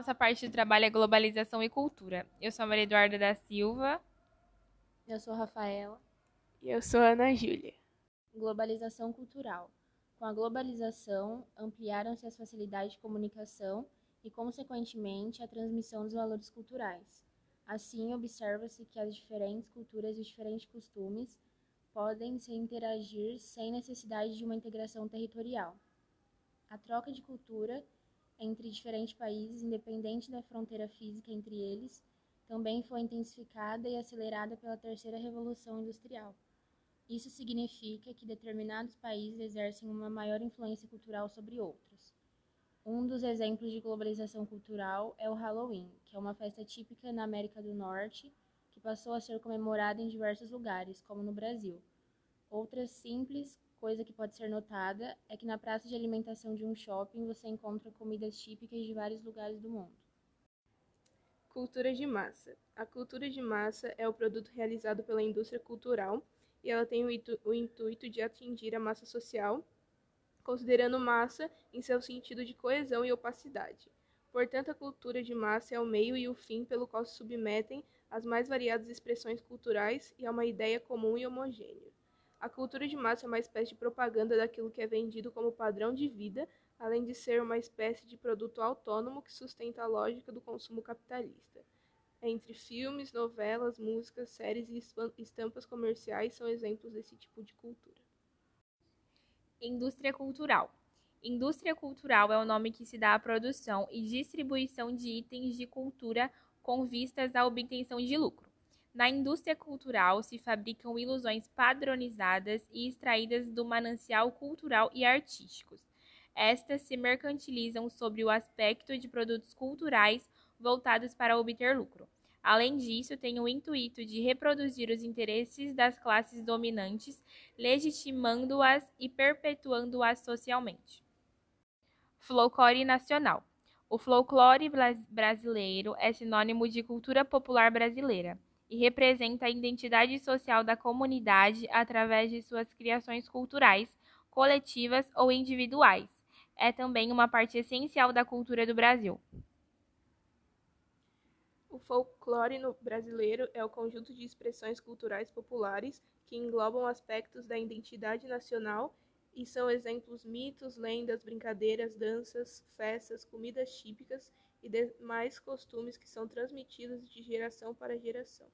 Nossa parte do trabalho é globalização e cultura. Eu sou a Maria Eduarda da Silva. Eu sou a Rafaela. E eu sou a Ana Júlia. Globalização cultural. Com a globalização, ampliaram-se as facilidades de comunicação e, consequentemente, a transmissão dos valores culturais. Assim, observa-se que as diferentes culturas e os diferentes costumes podem se interagir sem necessidade de uma integração territorial. A troca de cultura entre diferentes países, independente da fronteira física entre eles, também foi intensificada e acelerada pela terceira revolução industrial. Isso significa que determinados países exercem uma maior influência cultural sobre outros. Um dos exemplos de globalização cultural é o Halloween, que é uma festa típica na América do Norte que passou a ser comemorada em diversos lugares, como no Brasil. Outra simples coisa que pode ser notada é que na praça de alimentação de um shopping você encontra comidas típicas de vários lugares do mundo. Cultura de massa. A cultura de massa é o produto realizado pela indústria cultural e ela tem o, intu o intuito de atingir a massa social, considerando massa em seu sentido de coesão e opacidade. Portanto, a cultura de massa é o meio e o fim pelo qual se submetem as mais variadas expressões culturais e a uma ideia comum e homogênea. A cultura de massa é uma espécie de propaganda daquilo que é vendido como padrão de vida, além de ser uma espécie de produto autônomo que sustenta a lógica do consumo capitalista. Entre filmes, novelas, músicas, séries e estampas comerciais são exemplos desse tipo de cultura. Indústria cultural. Indústria cultural é o nome que se dá à produção e distribuição de itens de cultura com vistas à obtenção de lucro. Na indústria cultural se fabricam ilusões padronizadas e extraídas do manancial cultural e artísticos. Estas se mercantilizam sobre o aspecto de produtos culturais voltados para obter lucro. Além disso, tem o intuito de reproduzir os interesses das classes dominantes, legitimando-as e perpetuando-as socialmente. Folclore nacional. O folclore brasileiro é sinônimo de cultura popular brasileira e representa a identidade social da comunidade através de suas criações culturais, coletivas ou individuais. É também uma parte essencial da cultura do Brasil. O folclore brasileiro é o conjunto de expressões culturais populares que englobam aspectos da identidade nacional e são exemplos mitos, lendas, brincadeiras, danças, festas, comidas típicas e demais costumes que são transmitidos de geração para geração.